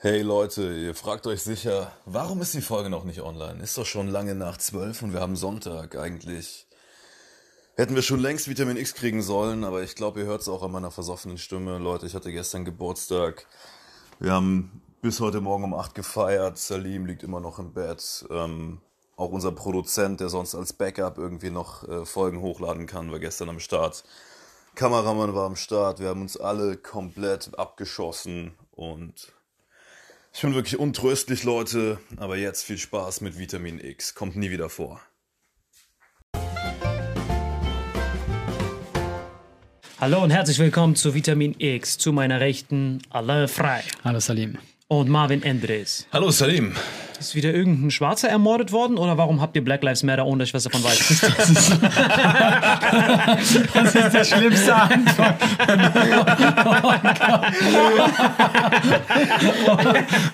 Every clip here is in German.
Hey Leute, ihr fragt euch sicher, warum ist die Folge noch nicht online? Ist doch schon lange nach zwölf und wir haben Sonntag. Eigentlich hätten wir schon längst Vitamin X kriegen sollen, aber ich glaube, ihr hört es auch an meiner versoffenen Stimme. Leute, ich hatte gestern Geburtstag. Wir haben bis heute Morgen um acht gefeiert. Salim liegt immer noch im Bett. Ähm, auch unser Produzent, der sonst als Backup irgendwie noch äh, Folgen hochladen kann, war gestern am Start. Kameramann war am Start. Wir haben uns alle komplett abgeschossen und ich bin wirklich untröstlich, Leute, aber jetzt viel Spaß mit Vitamin X. Kommt nie wieder vor. Hallo und herzlich willkommen zu Vitamin X, zu meiner Rechten Alain Frei Hallo Salim. und Marvin Endres. Hallo Salim. Ist wieder irgendein Schwarzer ermordet worden oder warum habt ihr Black Lives Matter, ohne dass ich was davon weiß? Das ist der schlimmste Anfang.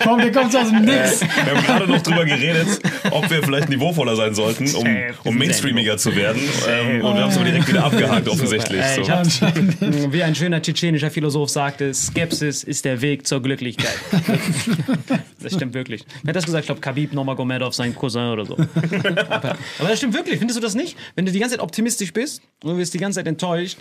Komm, der kommt aus dem Nix. Wir haben gerade noch drüber geredet, ob wir vielleicht niveauvoller sein sollten, um, um mainstreamiger zu werden. Ähm, und wir haben es aber direkt wieder abgehakt, offensichtlich. Ey, ich So. hab, wie ein schöner tschetschenischer Philosoph sagte, Skepsis ist der Weg zur Glücklichkeit. Das stimmt wirklich. Wer hat das gesagt? Glaube, Khabib Nurmagomedov, sein Cousin oder so. Aber, aber das stimmt wirklich. Findest du das nicht? Wenn du die ganze Zeit optimistisch bist und du wirst die ganze Zeit enttäuscht,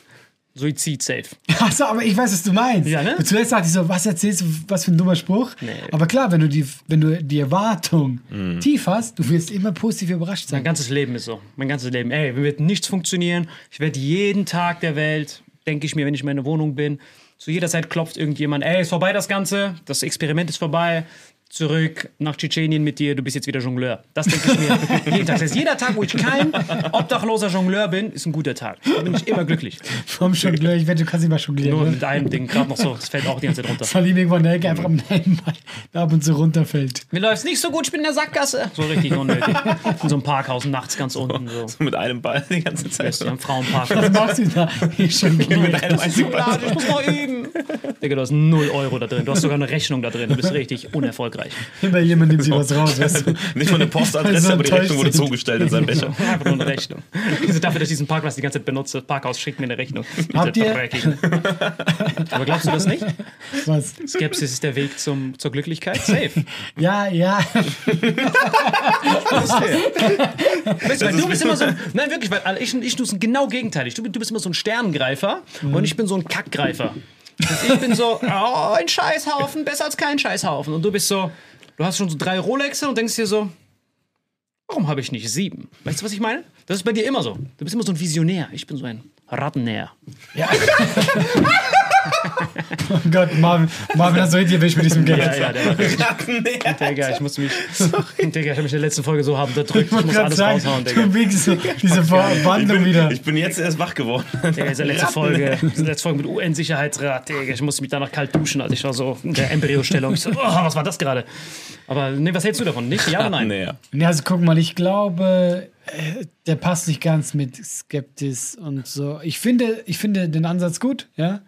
Suizid safe. Achso, aber ich weiß, was du meinst. Ja, ne? Zuletzt dachte ich so, was erzählst du, was für ein dummer Spruch. Aber klar, wenn du die, wenn du die Erwartung tief hast, du wirst immer positiv überrascht Mein sein. ganzes Leben ist so. Mein ganzes Leben. Ey, mir wird nichts funktionieren. Ich werde jeden Tag der Welt, denke ich mir, wenn ich in meiner Wohnung bin, zu jeder Zeit klopft irgendjemand, ey, ist vorbei das Ganze, das Experiment ist vorbei. Zurück nach Tschetschenien mit dir, du bist jetzt wieder Jongleur. Das denke ich mir jeden Tag. Das heißt, jeder Tag, wo ich kein obdachloser Jongleur bin, ist ein guter Tag. Da bin ich immer glücklich. Vom Jongleur, ich wette, du kannst nicht mal jonglieren. Nur ne? mit einem Ding, gerade noch so. Das fällt auch die ganze Zeit runter. Salim irgendwo in der Ecke einfach am Nebenbein, der ab und zu runterfällt. Mir läuft's nicht so gut, ich bin in der Sackgasse. So richtig unnötig. In so einem Parkhaus nachts ganz unten. So. Mit einem Ball die ganze Zeit. Am Frauenpark. Was machst du da? Ich jongliere. Mit einem einzigen Ball. Schokolade, ich muss noch üben. Digga, du hast 0 Euro da drin. Du hast sogar eine Rechnung da drin. Du bist richtig unerfolgreich. Immer jemand nimmt sich was raus, weißt du? Nicht mal eine Postadresse, So aber die Rechnung wurde sind. zugestellt in seinem Becher. Einfach nur eine Rechnung. Also dafür, dass ich diesen Parkplatz die ganze Zeit benutze, Parkhaus schickt mir eine Rechnung. Habt ihr-. Aber glaubst du das nicht? Was? Skepsis ist der Weg zum, zur Glücklichkeit? Safe. Ja, ja. Weißt du, weil du bist immer so. Nein, wirklich, weil ich, ich du bist genau gegenteilig. Du, du bist immer so ein Sterngreifer und ich bin so ein Kackgreifer. Also ich bin so, oh, ein Scheißhaufen, besser als kein Scheißhaufen. Und du bist so, du hast schon so drei Rolexe und denkst dir so, warum habe ich nicht sieben? Weißt du, was ich meine? Das ist bei dir immer so. Du bist immer so ein Visionär. Ich bin so ein Rattennäher. Oh Gott, Marvin, Marvin hat so richtig erwischt mit diesem Geld. Ja, ja, der war richtig. Digga, ich musste mich. Digga, ich habe mich in der letzten Folge so hart unterdrückt. Ich muss grad alles sagen, raushauen, Digga. Du wiegst diese Ich Verwandlung bin, wieder. ich bin jetzt erst wach geworden. Digga, diese letzte Folge, diese letzte Folge mit UN-Sicherheitsrat, Digga, ich musste mich danach kalt duschen, als ich war so in der Embryostellung. Ich so, oh, was war das gerade? Aber nee, was hältst du davon? Nicht? Ja oder nein? Nee, ja. Ja, also guck mal, ich glaube, äh, der passt nicht ganz mit Skeptis und so. Ich finde, ich finde den Ansatz gut, ja.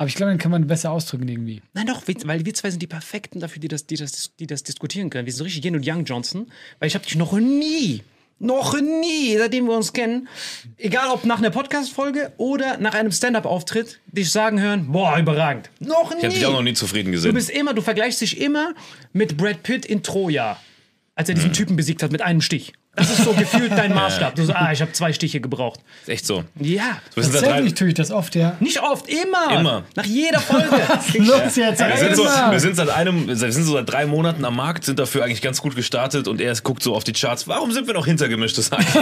Aber ich glaube, den kann man besser ausdrücken irgendwie. Nein, doch, weil wir zwei sind die Perfekten dafür, die das, die das, die das diskutieren können. Wir sind so richtig Yin und Young Johnson, weil ich habe dich noch nie, noch nie, seitdem wir uns kennen, egal ob nach einer Podcast-Folge oder nach einem Stand-Up-Auftritt, dich sagen hören, boah, überragend. Noch nie. Ich habe dich auch noch nie zufrieden Du gesehen. bist immer, du vergleichst dich immer mit Brad Pitt in Troja, als er diesen Typen besiegt hat mit einem Stich. Das ist so gefühlt dein Maßstab. Du so, ah, ich habe zwei Stiche gebraucht. Ist echt so. Ja. Wir sind, drei, Tatsächlich tue ich das oft, ja. Nicht oft, immer. Immer. Nach jeder Folge. Los jetzt, wir, sind so, immer. wir, sind seit einem, wir sind so seit drei Monaten am Markt, sind dafür eigentlich ganz gut gestartet und er guckt so auf die Charts. Warum sind wir noch hintergemischtes Hack?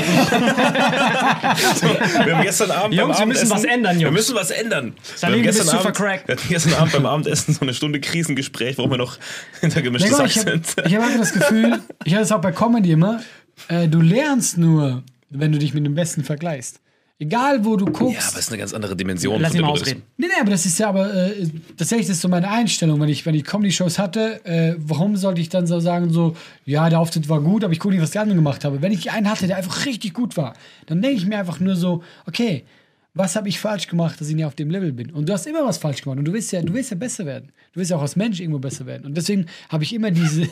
so, wir haben gestern Abend Jungs, beim wir müssen Abendessen- was ändern, Wir Jungs. müssen was ändern. Salim, wir haben Abend, wir hatten gestern Abend beim Abendessen so eine Stunde Krisengespräch, warum wir noch hintergemischtes Hack ich habe sind. hab einfach das Gefühl, ich habe das auch bei Comedy immer, äh, du lernst nur, wenn du dich mit dem Besten vergleichst. Egal, wo du guckst. Ja, aber es ist eine ganz andere Dimension. Lass ihn mal ausreden. Nee, nee, aber das ist ja aber äh, tatsächlich ist so meine Einstellung, wenn ich, wenn ich Comedy-Shows hatte, äh, warum sollte ich dann so sagen, so, ja, der Auftritt war gut, aber ich gucke nicht, was die anderen gemacht haben. Wenn ich einen hatte, der einfach richtig gut war, dann denke ich mir einfach nur so, okay, was habe ich falsch gemacht, dass ich nicht auf dem Level bin? Und du hast immer was falsch gemacht und du willst ja, du willst ja besser werden. Du willst ja auch als Mensch irgendwo besser werden. Und deswegen habe ich immer diese,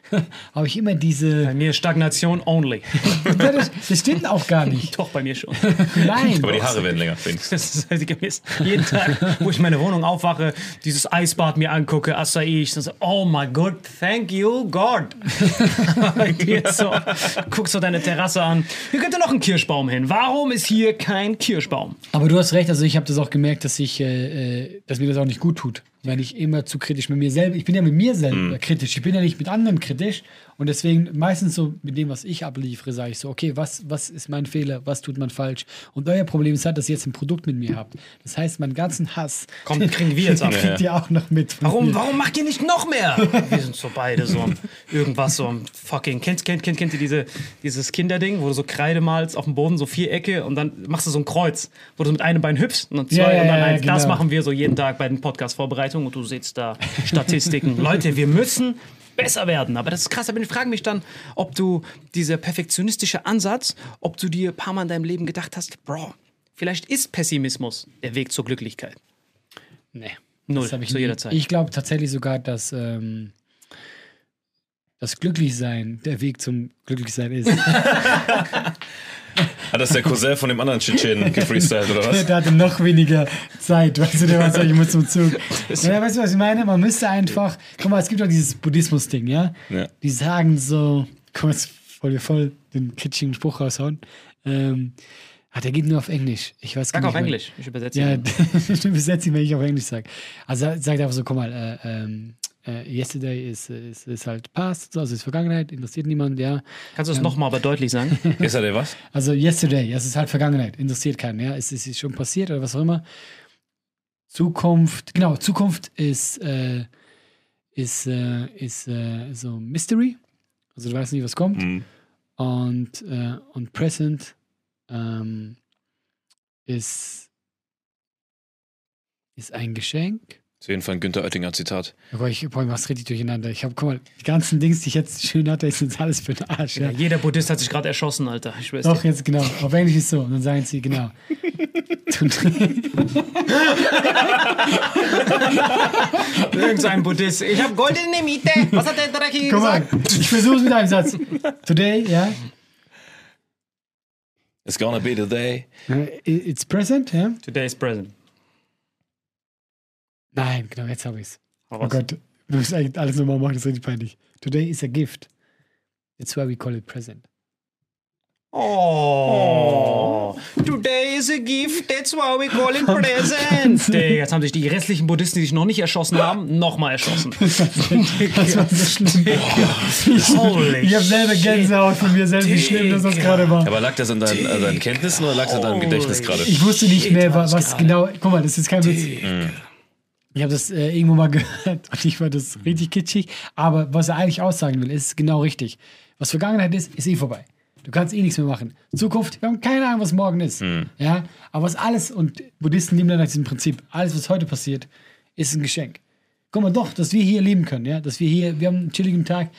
habe ich immer diese, Bei mir Stagnation only. Das, das stimmt auch gar nicht. Doch, bei mir schon. Nein. Aber die Haare werden länger. Das ist halt. Jeden Tag, wo ich meine Wohnung aufwache, dieses Eisbad mir angucke, Acai, ich so, oh my God, thank you, God. So, guckst du deine Terrasse an. Hier könnte noch ein Kirschbaum hin. Warum ist hier kein Kirschbaum? Aber du hast recht, also ich habe das auch gemerkt, dass ich, äh, äh, dass mir das auch nicht gut tut, wenn ich immer zu kritisch mit mir selber, ich bin ja mit mir selber kritisch, ich bin ja nicht mit anderen kritisch und deswegen meistens so mit dem, was ich abliefere, sage ich so, okay, was, was ist mein Fehler, was tut man falsch und euer Problem ist halt, dass ihr jetzt ein Produkt mit mir habt. Das heißt, meinen ganzen Hass Komm, kriegen wir jetzt ab. kriegt ihr auch noch mit. Warum, mir. warum macht ihr nicht noch mehr? Wir sind so beide so irgendwas so fucking. Kennt, kennt, kennt, kennt ihr diese, dieses Kinderding, wo du so Kreide malst auf dem Boden, so Vierecke und dann machst du so ein Kreuz, wo du mit einem Bein hüpfst und dann zwei ja, und dann eins. Das genau. machen wir so jeden Tag bei den Podcast-Vorbereitungen und du siehst da Statistiken. Leute, wir müssen besser werden. Aber das ist krass. Aber ich frage mich dann, ob du dieser perfektionistische Ansatz, ob du dir ein paar Mal in deinem Leben gedacht hast, Bro, vielleicht ist Pessimismus der Weg zur Glücklichkeit. Nee. Null, Das ich zu jeder Zeit. Ich glaube tatsächlich sogar, dass ähm, das Glücklichsein der Weg zum Glücklichsein ist. Hat das der Cousin von dem anderen Tschetschenen gefreestylt oder was? der hatte noch weniger Zeit, weißt du, der war so, ich muss zum Zug. Ja, weißt du, was ich meine? Man müsste einfach, guck mal, es gibt doch dieses Buddhismus-Ding, ja? Ja. Die sagen so, guck mal, jetzt voll wir voll den kitschigen Spruch raushauen. Ähm, ah, der geht nur auf Englisch. Ich weiß gar Sag nicht. auf wann- Englisch. Ich übersetze Ja, ihn. ich übersetze ihn, wenn ich auf Englisch sage. Also sagt einfach so, guck mal, äh, ähm, äh, yesterday ist, ist, ist halt past, so, also ist Vergangenheit, interessiert niemand, ja. Kannst du es nochmal aber deutlich sagen? Ist er der was? Also yesterday, es ist halt Vergangenheit, interessiert keinen, ja. Es, es ist schon passiert oder was auch immer. Zukunft, genau, Zukunft ist, äh, ist, äh, ist äh, so Mystery. Also du weißt nicht, was kommt. Mhm. Und, äh, und Present ähm, ist, ist ein Geschenk. Auf jeden Fall ein Günther Oettinger Zitat. Aber ich, boah, ich mach's richtig durcheinander. Ich habe, guck mal, die ganzen Dings, die ich jetzt schön hatte, ist jetzt alles für den Arsch. Ja. Ja, jeder Buddhist hat sich gerade erschossen, Alter. Ich schwör's Doch, dir. jetzt genau. Auf Englisch ist so. Und dann sagen sie, genau. Irgend so ein Buddhist. Ich hab Gold in der Miete. Was hat der Guck mal, gesagt? ich versuche mit einem Satz. Today, ja. It's gonna be the day. Äh, It's present, ja. Today is present. Nein, genau, jetzt habe ich's. Hau Oh. Gott, wir müssen eigentlich alles nochmal machen, das ist richtig peinlich. Today is a gift. That's why we call it present. Oh. Today is a gift, that's why we call it present. Jetzt haben sich die restlichen Buddhisten, die sich noch nicht erschossen haben, nochmal erschossen. Das war so schlimm. Holy Ich habe selber Gänsehaut von mir selbst, wie schlimm das, das gerade war. Aber lag das an deinen, an deinen Kenntnissen oder lag das an deinem Gedächtnis gerade? Ich wusste nicht mehr, wa- was was genau. Guck mal, das ist kein Witz. Ich habe das äh, irgendwo mal gehört und ich fand das richtig kitschig. Aber was er eigentlich aussagen will, ist genau richtig. Was Vergangenheit ist, ist eh vorbei. Du kannst eh nichts mehr machen. Zukunft, wir haben keine Ahnung, was morgen ist. Ja, aber was alles, und Buddhisten leben dann nach diesem Prinzip, alles, was heute passiert, ist ein Geschenk. Guck mal, doch, dass wir hier leben können, ja, dass wir hier, wir haben einen chilligen Tag,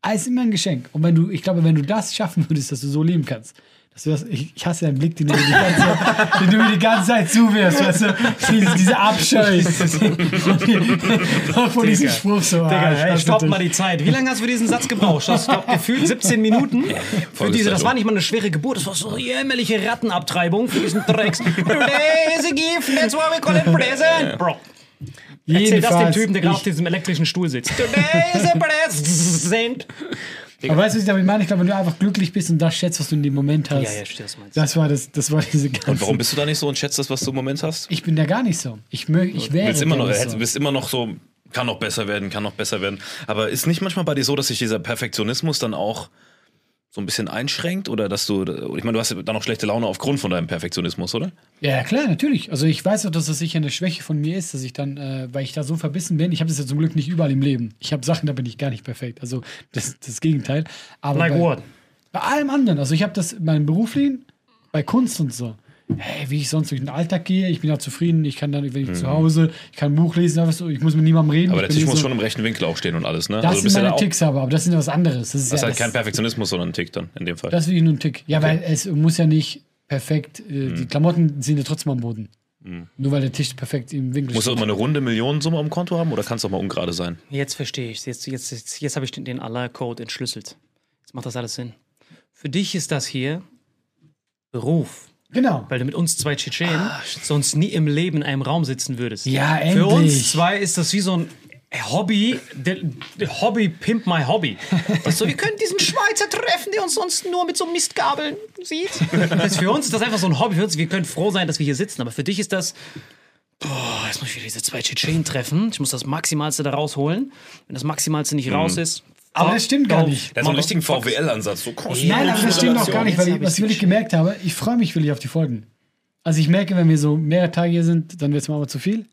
alles ist immer ein Geschenk. Und wenn du, ich glaube, wenn du das schaffen würdest, dass du so leben kannst, dass du das, ich, ich hasse deinen Blick, den du, mir die ganze Zeit, den du mir die ganze Zeit zuwirfst, weißt du, diese, diese Abscheu von diesem Spruch so. ah, Digga, ich hey, hasse stopp mal die Zeit. Wie lange hast du für diesen Satz gebraucht? Das glaub, gefühlt 17 Minuten. Für diese, das war nicht mal eine schwere Geburt, das war so eine jämmerliche Rattenabtreibung für diesen Drecks. Today is a gift, that's why we call it present. Bro, erzähl das dem Typen, der gerade auf diesem elektrischen Stuhl sitzt. Today is a present. Aber weißt du, was ich damit meine? Ich glaube, wenn du einfach glücklich bist und das schätzt, was du in dem Moment hast, Ja, ja, stimmt, was meinst. das war das, das war diese ganze. Und warum bist du da nicht so und schätzt das, was du im Moment hast? Ich bin da gar nicht so. Ich, mö, ich wäre Du bist immer, noch, du so. bist immer noch so, kann noch besser werden, kann noch besser werden. Aber ist nicht manchmal bei dir so, dass sich dieser Perfektionismus dann auch so ein bisschen einschränkt? Oder dass du, ich meine, du hast ja dann auch schlechte Laune aufgrund von deinem Perfektionismus, oder? Ja, klar, natürlich. Also ich weiß auch, dass das sicher eine Schwäche von mir ist, dass ich dann, äh, weil ich da so verbissen bin, ich habe das ja zum Glück nicht überall im Leben. Ich habe Sachen, da bin ich gar nicht perfekt. Also das, das Gegenteil. Aber Like bei, what? bei allem anderen, also ich habe das in meinem Beruflichen, bei Kunst und so. Hey, wie ich sonst durch den Alltag gehe, ich bin auch zufrieden, ich kann dann, wenn ich zu Hause, ich kann ein Buch lesen, ich muss mit niemandem reden. Mhm. Aber der Tisch muss so, schon im rechten Winkel auch stehen und alles, ne? Das du sind ja meine auch, Ticks aber, aber das sind ja was anderes. Das ist das ist ja, halt kein das, Perfektionismus, sondern ein Tick dann, in dem Fall. das ist wirklich nur ein Tick. Ja, weil es muss ja nicht perfekt, äh, Mhm. die Klamotten sind ja trotzdem am Boden. Nur weil der Tisch perfekt im Winkel Musst du steht. immer eine runde Millionensumme am Konto haben oder kann es auch mal ungerade sein? Jetzt verstehe ich Jetzt, jetzt, jetzt, jetzt habe ich den, den Allah-Code entschlüsselt. Jetzt macht das alles Sinn. Für dich ist das hier Beruf. Genau. Weil du mit uns zwei Tschetschenen sonst nie im Leben in einem Raum sitzen würdest. Ja, Für uns endlich. zwei ist das wie so ein Hobby, der, der Hobby pimp my Hobby. Weißt du, wir können diesen Schweizer treffen, der uns sonst nur mit so Mistgabeln sieht. Das für uns ist das einfach so ein Hobby. Für uns, wir können froh sein, dass wir hier sitzen. Aber für dich ist das, boah, jetzt muss ich wieder diese zwei Tschetschenen treffen. Ich muss das Maximalste da rausholen. Wenn das Maximalste nicht raus ist. Aber das stimmt gar nicht. Der hat so einen richtigen VWL-Ansatz. So kosten- Nein, aber das stimmt auch gar nicht, weil ich, was ich wirklich gemerkt habe, ich freue mich wirklich auf die Folgen. Also ich merke, wenn wir so mehrere Tage hier sind, dann wird es mal zu viel.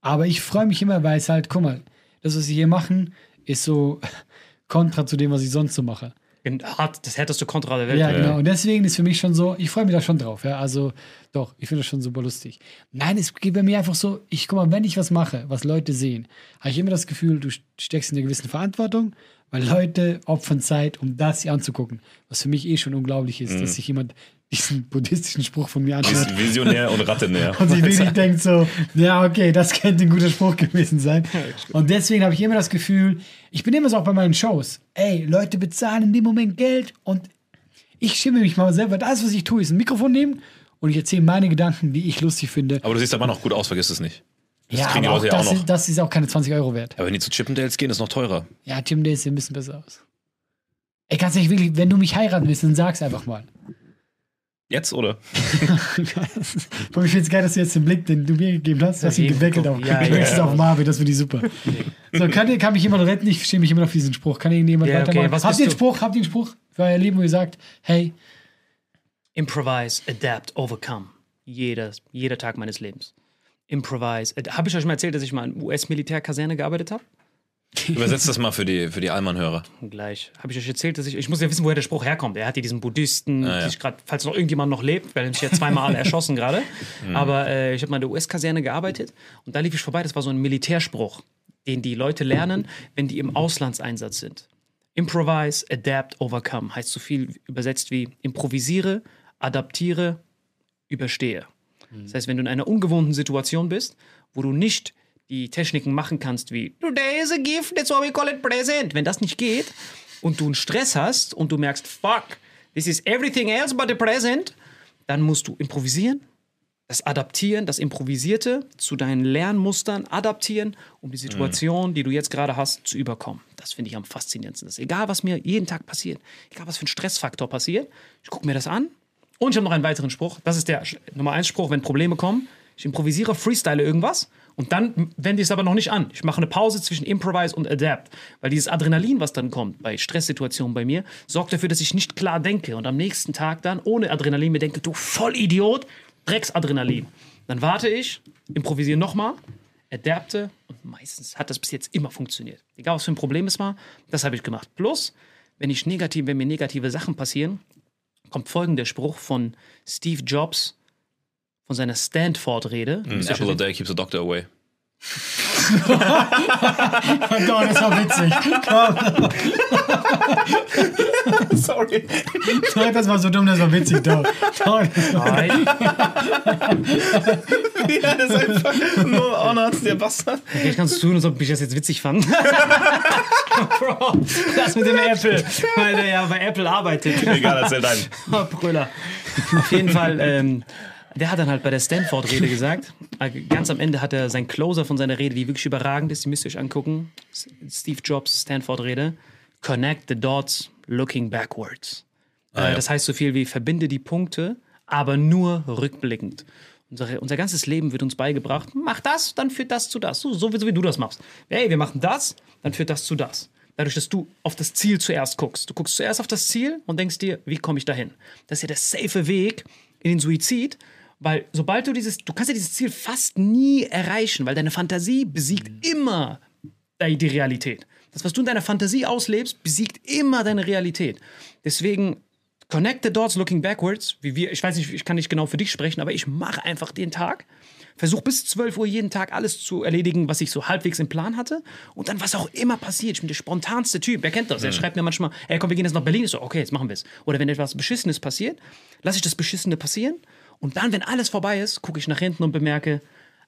Aber ich freue mich immer, weil es halt, guck mal, das, was wir hier machen, ist so kontra zu dem, was ich sonst so mache. Hart, das härteste Kontra der Welt. Ja, genau. Und deswegen ist für mich schon so, ich freue mich da schon drauf. Ja, also doch, ich finde das schon super lustig. Nein, es geht bei mir einfach so, ich guck mal, wenn ich was mache, was Leute sehen, habe ich immer das Gefühl, du steckst in einer gewissen Verantwortung, weil Leute opfern Zeit, um das hier anzugucken. Was für mich eh schon unglaublich ist, dass sich jemand diesen buddhistischen Spruch von mir anschaut Ist Visionär und Rattenär. und sich wirklich denkt so, ja, okay, das könnte ein guter Spruch gewesen sein. Und deswegen habe ich immer das Gefühl, ich bin immer so auch bei meinen Shows, ey, Leute bezahlen in dem Moment Geld und ich schimme mich mal selber. Das, was ich tue, ist ein Mikrofon nehmen und ich erzähle meine Gedanken, die ich lustig finde. Aber du siehst aber noch gut aus, vergiss es nicht. Das ja, kriegen die aber auch Leute ja auch das, noch. ist, das ist auch keine 20 Euro wert. Aber wenn die zu Chippendales gehen, ist noch teurer. Ja, Day sieht ein bisschen besser aus. Ey, ganz ehrlich, wirklich, wenn du mich heiraten willst, dann sag's einfach mal. Jetzt, oder? Ich finde es geil, dass du jetzt den Blick, den du mir gegeben hast, du hast ihn geweckelt auf, Ja, ja, auf Marvin, das finde ich super. So, kann, kann mich jemand retten? Ich verstehe mich immer noch auf diesen Spruch. Kann irgendjemand okay, weitermachen? was habt ihr einen? Spruch? Habt ihr einen Spruch für euer Leben, wo ihr sagt, hey, Improvise, adapt, overcome. Jeder, jeder Tag meines Lebens. Improvise. Habe ich euch mal erzählt, dass ich mal in US-Militärkaserne gearbeitet habe? Übersetzt das mal für die, für die Allmann-Hörer. Gleich. Habe ich euch erzählt, dass ich. Ich muss ja wissen, woher der Spruch herkommt. Er hat ja diesen Buddhisten, Ah, ja. die ich gerade, falls noch irgendjemand noch lebt, weil er mich ja zweimal erschossen gerade. Mhm. Aber äh, ich habe mal in der US-Kaserne gearbeitet und da lief ich vorbei. Das war so ein Militärspruch, den die Leute lernen, wenn die im Auslandseinsatz sind. Improvise, adapt, overcome. Heißt so viel übersetzt wie improvisiere, adaptiere, überstehe. Das heißt, wenn du in einer ungewohnten Situation bist, wo du nicht die Techniken machen kannst wie Today is a gift, that's why we call it present. Wenn das nicht geht und du einen Stress hast und du merkst, fuck, this is everything else but the present, dann musst du improvisieren, das Adaptieren, das Improvisierte zu deinen Lernmustern adaptieren, um die Situation, die du jetzt gerade hast, zu überkommen. Das finde ich am faszinierendsten. Das ist egal, was mir jeden Tag passiert, egal, was für ein Stressfaktor passiert, ich gucke mir das an und ich habe noch einen weiteren Spruch. Das ist der Nummer eins Spruch, wenn Probleme kommen. Ich improvisiere, freestyle irgendwas und dann wende ich es aber noch nicht an. Ich mache eine Pause zwischen Improvise und Adapt. Weil dieses Adrenalin, was dann kommt bei Stresssituationen bei mir, sorgt dafür, dass ich nicht klar denke und am nächsten Tag dann ohne Adrenalin mir denke, du Vollidiot, Drecksadrenalin. Dann warte ich, improvisiere nochmal, adapte und meistens hat das bis jetzt immer funktioniert. Egal was für ein Problem es war, das habe ich gemacht. Plus, wenn ich negativ, wenn mir negative Sachen passieren, kommt folgender Spruch von Steve Jobs von seiner Stanford-Rede. An apple a day keeps the doctor away. Doch, das war witzig. Sorry. Doch, das war so dumm, das war witzig. Doch. Doch. Nein. ja, das ist einfach nur Arnold, der Bastard. Ich kann es tun, als ob ich das jetzt witzig fand. Bro, das mit dem Apple, weil der ja bei Apple arbeitet. Egal, erzähl deinen. Brüller. Auf jeden Fall, ähm, der hat dann halt bei der Stanford-Rede gesagt, äh, ganz am Ende hat er sein Closer von seiner Rede, die wirklich überragend ist, die müsst ihr euch angucken. Steve Jobs Stanford-Rede. Connect the dots looking backwards. Ah, äh, Das heißt so viel wie verbinde die Punkte, aber nur rückblickend. Unser, unser ganzes Leben wird uns beigebracht, mach das, dann führt das zu das. So, so, wie, so wie du das machst. Hey, wir machen das, dann führt das zu das. Dadurch, dass du auf das Ziel zuerst guckst. Du guckst zuerst auf das Ziel und denkst dir, wie komme ich dahin? Das ist ja der safe Weg in den Suizid, weil sobald du dieses, du kannst ja dieses Ziel fast nie erreichen, weil deine Fantasie besiegt immer die die Realität. Das, was du in deiner Fantasie auslebst, besiegt immer deine Realität. Deswegen connect the dots looking backwards, wie wir, ich weiß nicht, ich kann nicht genau für dich sprechen, aber ich mache einfach den Tag, versuche bis 12 Uhr jeden Tag alles zu erledigen, was ich so halbwegs im Plan hatte und dann was auch immer passiert. Ich bin der spontanste Typ, wer kennt das? Er schreibt mir manchmal, ey komm, wir gehen jetzt nach Berlin. Ich so, okay, jetzt machen wir es. Oder wenn etwas Beschissenes passiert, lasse ich das Beschissene passieren und dann, wenn alles vorbei ist, gucke ich nach hinten und bemerke,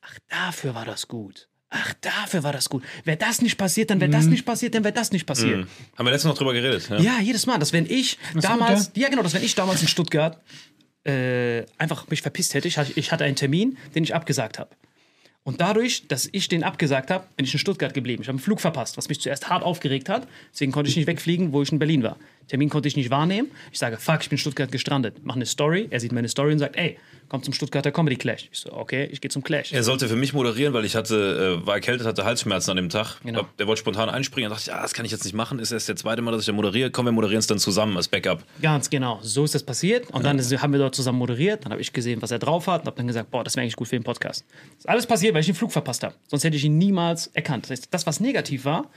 ach, dafür war das gut. Ach, dafür war das gut. Wäre das nicht passiert, dann wäre das nicht passiert, dann wäre das nicht passiert. Haben wir letztens noch drüber geredet. Ja? Ja, jedes Mal. Dass wenn ich damals, ja. genau, dass wenn ich damals in Stuttgart äh, einfach mich verpisst hätte, ich ich hatte einen Termin, den ich abgesagt habe. Und dadurch, dass ich den abgesagt habe, bin ich in Stuttgart geblieben. Ich habe einen Flug verpasst, was mich zuerst hart aufgeregt hat. Deswegen konnte ich nicht wegfliegen, wo ich in Berlin war. Termin konnte ich nicht wahrnehmen. Ich sage, fuck, ich bin in Stuttgart gestrandet. Mache eine Story. Er sieht meine Story und sagt, ey, komm zum Stuttgarter Comedy Clash. Ich so, okay, ich gehe zum Clash. Er sollte für mich moderieren, weil ich hatte, äh, war erkältet, hatte Halsschmerzen an dem Tag. Genau. Der wollte spontan einspringen. Dann dachte ich, ah, das kann ich jetzt nicht machen. Ist erst der zweite Mal, dass ich da moderiere. Komm, wir moderieren es dann zusammen als Backup. Ganz genau. So ist das passiert. Und dann ist- haben wir dort zusammen moderiert. Dann habe ich gesehen, was er drauf hat und habe dann gesagt, boah, das wäre eigentlich gut für den Podcast. Das ist alles passiert, weil ich den Flug verpasst habe. Sonst hätte ich ihn niemals erkannt. Das heißt, das, was negativ war,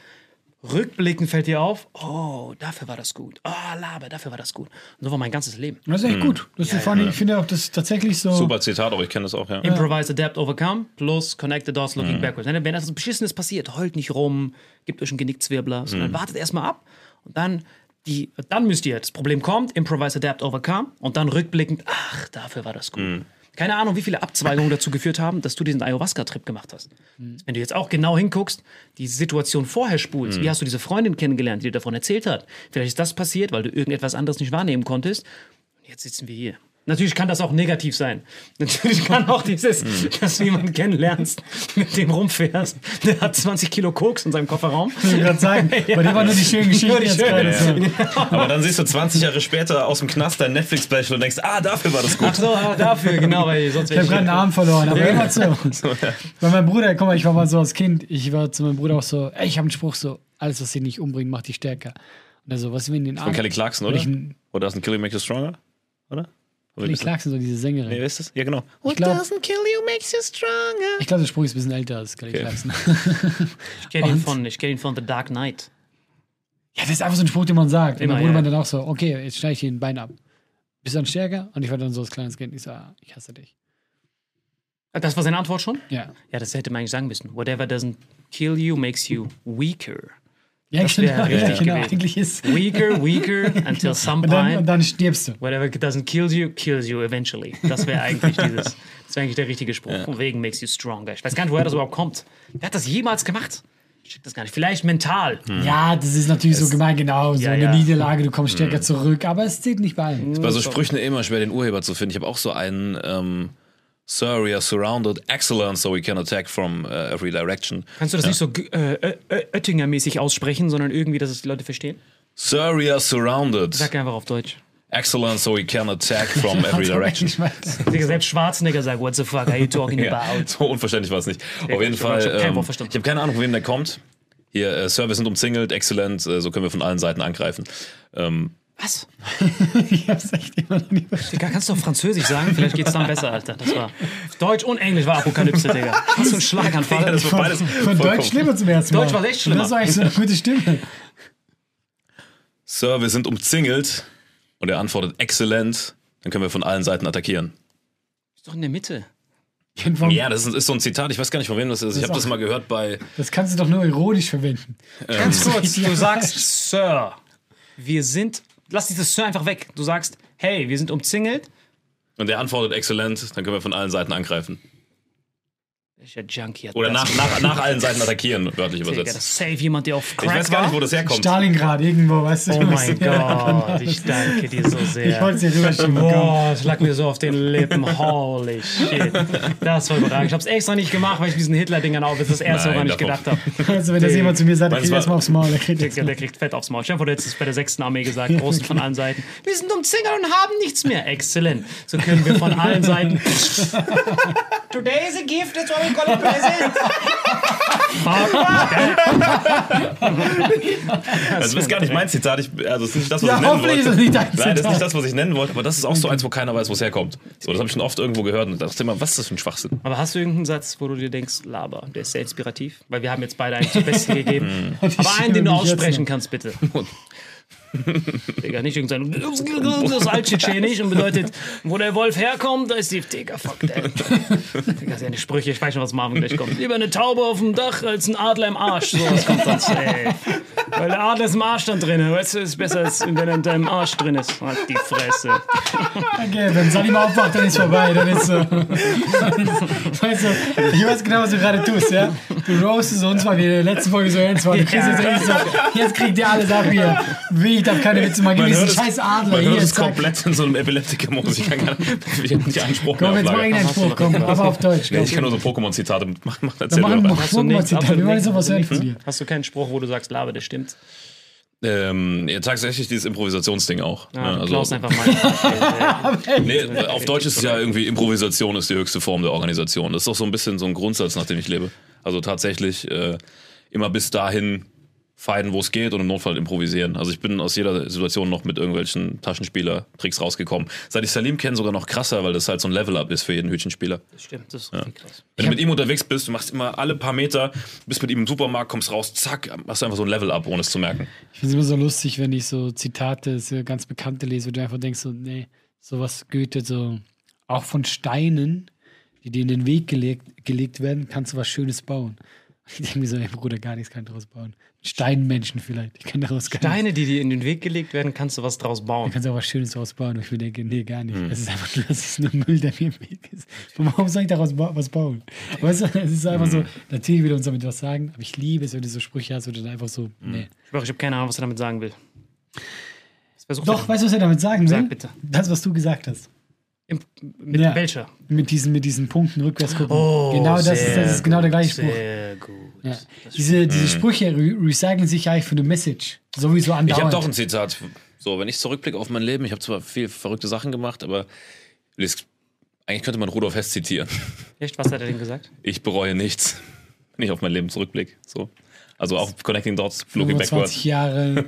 rückblickend fällt dir auf, oh, dafür war das gut. Oh, Laber, dafür war das gut. Und so war mein ganzes Leben. Das ist echt gut. Das ist vor allem, Ich finde auch, das tatsächlich so. Super Zitat, aber ich kenne das auch, ja. Improvise, adapt, overcome, plus connect the dots looking backwards. Wenn, wenn etwas Beschissenes passiert, heult nicht rum, gebt euch einen Genickzwirbler, sondern wartet erstmal ab und dann, die, dann müsst ihr, das Problem kommt, improvise, adapt, overcome und dann rückblickend, ach, dafür war das gut. Keine Ahnung, wie viele Abzweigungen dazu geführt haben, dass du diesen Ayahuasca-Trip gemacht hast. Wenn du jetzt auch genau hinguckst, die Situation vorher spulst, wie hast du diese Freundin kennengelernt, die dir davon erzählt hat? Vielleicht ist das passiert, weil du irgendetwas anderes nicht wahrnehmen konntest. Und jetzt sitzen wir hier. Natürlich kann das auch negativ sein. Natürlich kann auch dieses, dass du jemanden kennenlernst, mit dem rumfährst, der hat 20 Kilo Koks in seinem Kofferraum. Ich gerade sagen, bei dir waren nur die schönen Geschichten die jetzt schönen, gerade so. Aber dann siehst du 20 Jahre später aus dem Knast dein Netflix-Special und denkst, ah, dafür war das gut. Ach so, ah, dafür, genau, weil sonst Ich habe gerade einen Arm verloren, aber immer so. Bei meinem Bruder, guck mal, ich war mal so als Kind, ich war zu meinem Bruder auch so, ey, ich habe einen Spruch so, alles, was dich nicht umbringt, macht dich stärker. Und er so, was wenn den Arm... Von Kelly Clarkson, oder? Ich- Oder doesn't kill you make you stronger? Oder? Kelly Clarkson, so diese Sängerin. Nee, wer ist das? Ja, genau. Ich glaube, kill you makes you stronger. ich glaub, der Spruch ist ein bisschen älter als Kelly Okay. Clarkson. Ich kenne ihn, von- ich kenn ihn von The Dark Knight. Ja, das ist einfach so ein Spruch, den man sagt. Immer, und dann wurde ja. man dann auch so, okay, jetzt schneide ich dir ein Bein ab. Bist du dann stärker? Und ich war dann so als kleines Kind, ich so, ah, ich hasse dich. Das war seine Antwort schon? Ja. Ja, das hätte man eigentlich sagen müssen. Whatever doesn't kill you makes you weaker. Ja, Das genau, ja, richtig genau. Eigentlich ist. Weaker, weaker, until some Und dann, und point. dann stirbst du. Whatever doesn't kill you, kills you eventually. Das wäre eigentlich dieses. Das wäre eigentlich der richtige Spruch. Von wegen makes you stronger. Ich weiß gar nicht, woher das überhaupt kommt. Wer hat das jemals gemacht? Ich check das gar nicht. Vielleicht mental. Ja, das ist natürlich so gemein, genau. So Ja, eine ja. Niederlage, du kommst stärker zurück, aber es zählt nicht bei allen. Bei so Sprüchen immer schwer, den Urheber zu finden. Ich habe auch so einen, ähm, Sir, we are surrounded, excellent, so we can attack from uh, every direction. Kannst du das nicht so äh, Oettinger-mäßig aussprechen, sondern irgendwie, dass es die Leute verstehen? Sir, we are surrounded, Sag einfach auf Deutsch. excellent, so we can attack from every direction. Selbst Schwarzenegger sagt, what the fuck are you talking Ja, about? so unverständlich war es nicht. Auf jeden ich Fall, hab ähm, ich habe keine Ahnung, von wem der kommt. Hier, äh, Sir, wir sind umzingelt, exzellent, äh, so können wir von allen Seiten angreifen. Ähm, Was? Ich hab's echt immer noch nie verstanden. Digga, kannst du auf Französisch sagen? Vielleicht geht's dann besser, Alter. Das war Deutsch und Englisch war Apokalypse, Digga. Hast du einen Schlaganfall? Ja, das war beides Von Deutsch schlimmer zum ersten Mal. Deutsch war echt schlimmer. Das war echt so eine gute Stimme. Sir, wir sind umzingelt. Und er antwortet, exzellent, dann können wir von allen Seiten attackieren. Ist doch in der Mitte. Ja, das ist, ist so ein Zitat, ich weiß gar nicht, von wem das ist. Ich ist habe das mal gehört bei. Das kannst du doch nur ironisch verwenden. Ganz kurz, du sagst, Sir, wir sind. Lass dieses Sir einfach weg. Du sagst, hey, wir sind umzingelt. Und er antwortet, exzellent, dann können wir von allen Seiten angreifen. Welcher Junkie hat Oder nach, nach, nach allen Seiten attackieren, wörtlich Digga, übersetzt. das save jemand, der auf Ich Crack weiß gar nicht, wo das herkommt. Stalingrad irgendwo, weißt du? Oh mein Gott, ich danke dir so Ich sehr. wollte es dir rüberschieben. Boah, es lag mir so auf den Lippen. Holy shit. Das war überragend. Ich hab's extra nicht gemacht, weil ich diesen Hitler-Dingern auf. Das ist das Erste, Nein, woran ich gedacht habe. Also, wenn das jemand zu mir sagt, Meinst kriegt erstmal aufs Maul. Der kriegt Der, der kriegt Fett aufs Maul. Stell dir vor, du hättest es bei der 6. Armee gesagt, großen von allen Seiten. Wir sind umzingelt und haben nichts mehr. Exzellent. So können wir von allen Seiten. Today is a gift, that's why it present. Also, das ist gar nicht mein Zitat. Ich, also, das ist nicht das, was Ja, ich nennen hoffentlich wollte. ist es nicht dein Nein, das ist nicht das, was ich nennen wollte. Aber das ist auch so eins, wo keiner weiß, wo es herkommt. So, das habe ich schon oft irgendwo gehört und dachte immer, was ist das für ein Schwachsinn? Aber hast du irgendeinen Satz, wo du dir denkst, Laber, der ist sehr inspirativ? Weil wir haben jetzt beide einen zum Besten gegeben. Aber einen, den du aussprechen kannst, bitte. Digga, nicht irgendein das ist Alttschetschenisch und bedeutet, wo der Wolf herkommt, da ist die Digga, fuck that. Digga, seine Sprüche, ich weiß schon, was Marvin gleich kommt. Lieber eine Taube auf dem Dach als ein Adler im Arsch. So, was kommt dann safe. Weil der Adler ist im Arsch dann drin. Weißt du, ist besser, als wenn er in deinem Arsch drin ist. Halt die Fresse. Okay, wenn Salim aufwacht, dann ist vorbei. Dann ist so. weißt du, ich weiß genau, was du gerade tust, ja? Du roastest uns, weil wir in der letzten Folge so ernst waren. Du kriegst jetzt, so, jetzt kriegt ihr alles ab hier. Wie, ich darf keine Witze machen. Man hört scheiß Adler Man hört hier. es Zack. komplett in so einem Epileptiker-Modus. Ich kann gar nicht, ich nicht einen Spruch Komm, jetzt auf mach irgendeinen Spruch, komm, aber auf Deutsch. Nee, ich kann nur so Pokémon-Zitate machen. Erzähl machen wir du Wir wollen sowas hören von dir. Hast du keinen Spruch, wo du sagst, Laber, der stimmt? Ähm, ja, tatsächlich dieses Improvisationsding auch. Ja, ne? Also- klaust einfach mal. Nee, auf Deutsch ist es ja irgendwie Improvisation ist die höchste Form der Organisation. Das ist doch so ein bisschen so ein Grundsatz, nach dem ich lebe. Also tatsächlich äh, immer bis dahin feiden, wo es geht und im Notfall improvisieren. Also ich bin aus jeder Situation noch mit irgendwelchen Taschenspieler-Tricks rausgekommen. Seit ich Salim kenne, sogar noch krasser, weil das halt so ein Level-Up ist für jeden Hütchenspieler. Das stimmt, das ist richtig krass. Wenn du mit ihm unterwegs bist, du machst immer alle paar Meter, bist mit ihm im Supermarkt, kommst raus, zack, machst du einfach so ein Level-Up, ohne es zu merken. Ich finde es immer so lustig, wenn ich so Zitate, so ganz bekannte lese, wo du einfach denkst, so, nee, sowas Goethe, so, auch von Steinen, die dir in den Weg gelegt, gelegt werden, kannst du was Schönes bauen. Ich denke mir so, ey Bruder, gar nichts kann ich daraus bauen. Steinmenschen vielleicht, ich kann daraus gar. Steine, die dir in den Weg gelegt werden, kannst du was draus Du bauen. kannst auch was Schönes daraus bauen. Und ich mir denke, nee, gar nicht. Es ist einfach nur, das ist nur Müll, der mir im Weg ist. Warum soll ich daraus was bauen? Weißt du, es ist einfach so, natürlich will er uns damit was sagen, aber ich liebe es, wenn du so Sprüche hast, wo du dann einfach so, nee. Ich schwöre, ich habe keine Ahnung, was er damit sagen will. Doch, weißt du, was er damit sagen will? Sag bitte. Das, was du gesagt hast. Im, mit Ja. welcher? Mit diesen, mit diesen Punkten rückwärts gucken. genau das ist, das ist genau der gleiche Spruch. Sehr gut. Ja. Diese, diese Sprüche re recyceln sich eigentlich für eine Message. Sowieso andauernd. Ich habe doch ein Zitat. So, wenn ich zurückblicke auf mein Leben, ich habe zwar viel verrückte Sachen gemacht, aber eigentlich könnte man Rudolf Hess zitieren. Echt, was hat er denn gesagt? Ich bereue nichts, wenn ich auf mein Leben zurückblicke. So. Also auch Connecting Dots, Looking 25 Backwards. Jahre,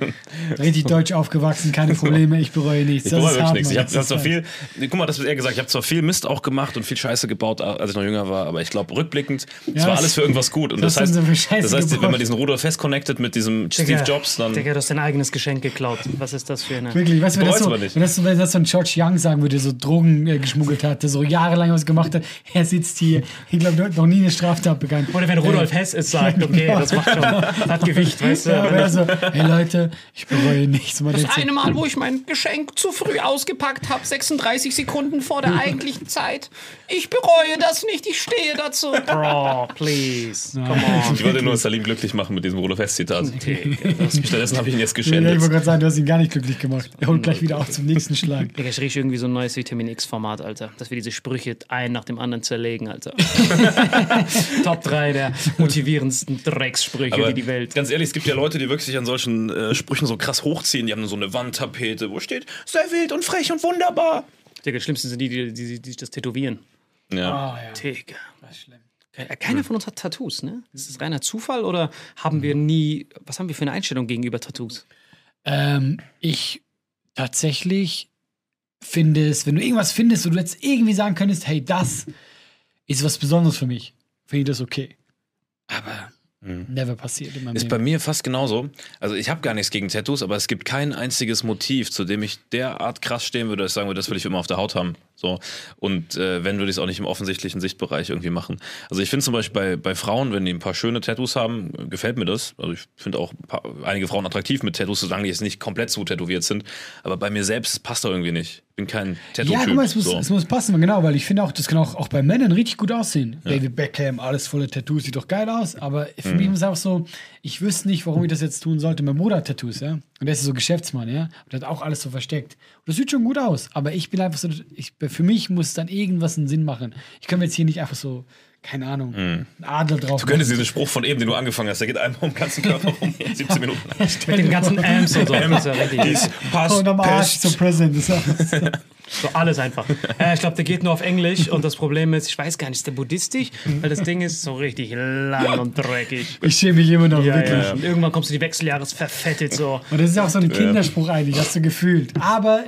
richtig deutsch aufgewachsen, keine Probleme, ich bereue nichts. Ich Das bereue wirklich nichts. Ich habe hab zwar viel, guck mal, das wird eher gesagt, ich habe zwar viel Mist auch gemacht und viel Scheiße gebaut, als ich noch jünger war, aber ich glaube, rückblickend, es Ja, war alles für irgendwas gut. Und das das, heißt, das heißt wenn man diesen Rudolf Fest connected mit diesem Steve Jobs, dann. Digga, du hast dein eigenes Geschenk geklaut. Was ist das für eine. Wirklich, weißt du, wenn das, so, wenn, das so, wenn das so ein George Young sagen würde, der so Drogen äh, geschmuggelt hat, der so jahrelang was gemacht hat, er sitzt hier, ich glaube, der hat noch nie eine Straftat begangen. Oder wenn Rudolf Hess es sagt, okay, das macht schon, hat Gewicht, weißt du. Ja, aber er so, hey Leute, ich bereue nichts. Man Das eine Mal, wo ich mein Geschenk zu früh ausgepackt habe, 36 Sekunden vor der eigentlichen Zeit. Ich bereue das nicht, ich stehe dazu. Bro, please. Come on. Ich wollte nur Salim glücklich machen mit diesem Rudolf Fest-Zitat. Stattdessen habe ich ihn jetzt ja, ich geschändet. wollte gerade sagen, du hast ihn gar nicht glücklich gemacht. Er holt gleich wieder auf zum nächsten Schlag. Digga, ich rieche irgendwie so ein neues Vitamin X-Format, Alter. Dass wir diese Sprüche ein nach dem anderen zerlegen, Alter. Top 3 der motivierendsten Dreckssprüche, Aber die die Welt. ganz ehrlich, es gibt ja Leute, die wirklich sich an solchen äh, Sprüchen so krass hochziehen. Die haben so eine Wandtapete, wo steht, sei wild und frech und wunderbar. Digga, das Schlimmste sind die, die, die, die sich das tätowieren. Ja. Ah, ja. Digga. Das ist schlimm. Ke- Keiner von uns hat Tattoos, ne? Ist das reiner Zufall oder haben wir nie. Was haben wir für eine Einstellung gegenüber Tattoos? Ähm, ich tatsächlich finde es, wenn du irgendwas findest, wo du jetzt irgendwie sagen könntest, hey, das ist was Besonderes für mich, finde ich das okay. Aber never passiert in meinem Ist bei Leben. mir fast genauso. Also ich habe gar nichts gegen Tattoos, aber es gibt kein einziges Motiv, zu dem ich derart krass stehen würde, dass ich sagen würde, das will ich immer auf der Haut haben. So. Und äh, wenn, würde ich es auch nicht im offensichtlichen Sichtbereich irgendwie machen. Also ich finde zum Beispiel bei, bei Frauen, wenn die ein paar schöne Tattoos haben, gefällt mir das. Also ich finde auch paar, einige Frauen attraktiv mit Tattoos, solange die jetzt nicht komplett zu tätowiert sind. Aber bei mir selbst, passt doch irgendwie nicht. Ich bin kein Tattoo-Typ. Ja, guck mal, es muss, so. es muss passen, genau, weil ich finde auch, das kann auch, auch bei Männern richtig gut aussehen. David Beckham, alles voller Tattoos, sieht doch geil aus, aber für Mhm. mich ist es auch so, ich wüsste nicht, warum ich das jetzt tun sollte. Mein Bruder hat Tattoos, ja, und der ist so Geschäftsmann, ja, und der hat auch alles so versteckt. Das sieht schon gut aus, aber ich bin einfach so, ich, für mich muss dann irgendwas einen Sinn machen. Ich kann mir jetzt hier nicht einfach so, keine Ahnung, einen Adler drauf. Du könntest diesen Spruch von eben, den du angefangen hast, der geht einmal um den ganzen Körper rum, 17 Minuten. Mit den ganzen Amps und so. Das ist ja richtig. Pass, Und am Arsch. Das ist auch- So alles einfach. Äh, ich glaube, der geht nur auf Englisch und das Problem ist, ich weiß gar nicht, ist der buddhistisch? Weil das Ding ist so richtig lang und dreckig. Ich schäme mich immer noch, Ja, wirklich. ja. Und irgendwann kommst du die Wechseljahres verfettet so. Und das ist auch so ein Kinderspruch eigentlich, hast du gefühlt. Aber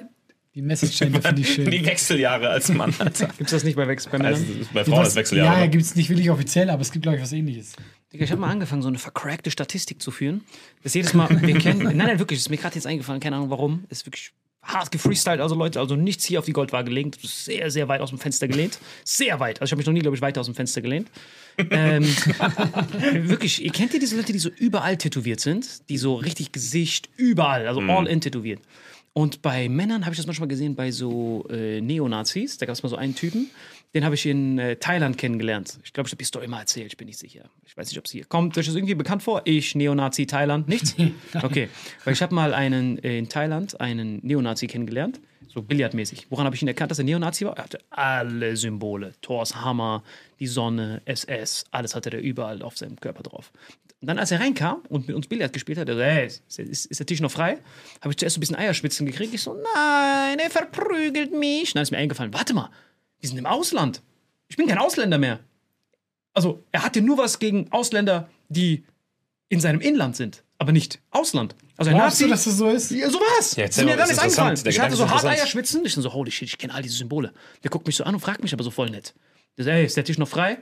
die Message dahinter finde ich schön. Die Wechseljahre als Mann, Alter. Gibt's das nicht bei, Wechsel bei Männern? Also, bei Frauen ist Was- Wechseljahre. Ja, gibt es nicht wirklich offiziell, aber es gibt, glaube ich, was ähnliches. Digga, ich habe mal angefangen, so eine vercrackte Statistik zu führen. Das jedes Mal, wir kennen, nein, nein, wirklich, das ist mir gerade jetzt eingefallen, keine Ahnung warum. Ist wirklich hart gefreestylt, also Leute, also nichts hier auf die Goldwaage gelegt. Sehr, sehr weit aus dem Fenster gelehnt. Sehr weit. Also ich habe mich noch nie, glaube ich, weiter aus dem Fenster gelehnt. ähm, wirklich, ihr kennt ihr diese Leute, die so überall tätowiert sind? Die so richtig Gesicht, überall, also all in tätowiert. Und bei Männern habe ich das manchmal gesehen, bei so äh, Neonazis. Da gab es mal so einen Typen, den habe ich in äh, Thailand kennengelernt. Ich glaube, ich habe die Story mal erzählt, ich bin nicht sicher. Ich weiß nicht, ob es hier kommt. Euch das irgendwie bekannt vor? Ich, Neonazi, Thailand, nichts? Okay. Weil ich habe mal einen äh, in Thailand einen Neonazi kennengelernt, so billardmäßig. Woran habe ich ihn erkannt, dass er Neonazi war? Er hatte alle Symbole. Thors Hammer, die Sonne, SS, alles hatte er überall auf seinem Körper drauf. Und dann, als er reinkam und mit uns Billard gespielt hat, er so, hey, ist, ist, der Tisch noch frei? Habe ich zuerst so ein bisschen Eierschwitzen gekriegt. Ich so, nein, er verprügelt mich. Dann ist mir eingefallen, warte mal, wir sind im Ausland. Ich bin kein Ausländer mehr. Also, er hatte nur was gegen Ausländer, die in seinem Inland sind, aber nicht Ausland. Also ein Nazi. du, dass das so ist? Ja, so war's. Ja, ist erzähl mir mal, dann ist ist interessant. eingefallen. Ich hatte so hart. Eierschwitzen. Ich so, holy shit, ich kenne all diese Symbole. Der guckt mich so an und fragt mich aber so voll nett. Der sagt, ey, ist der Tisch noch frei?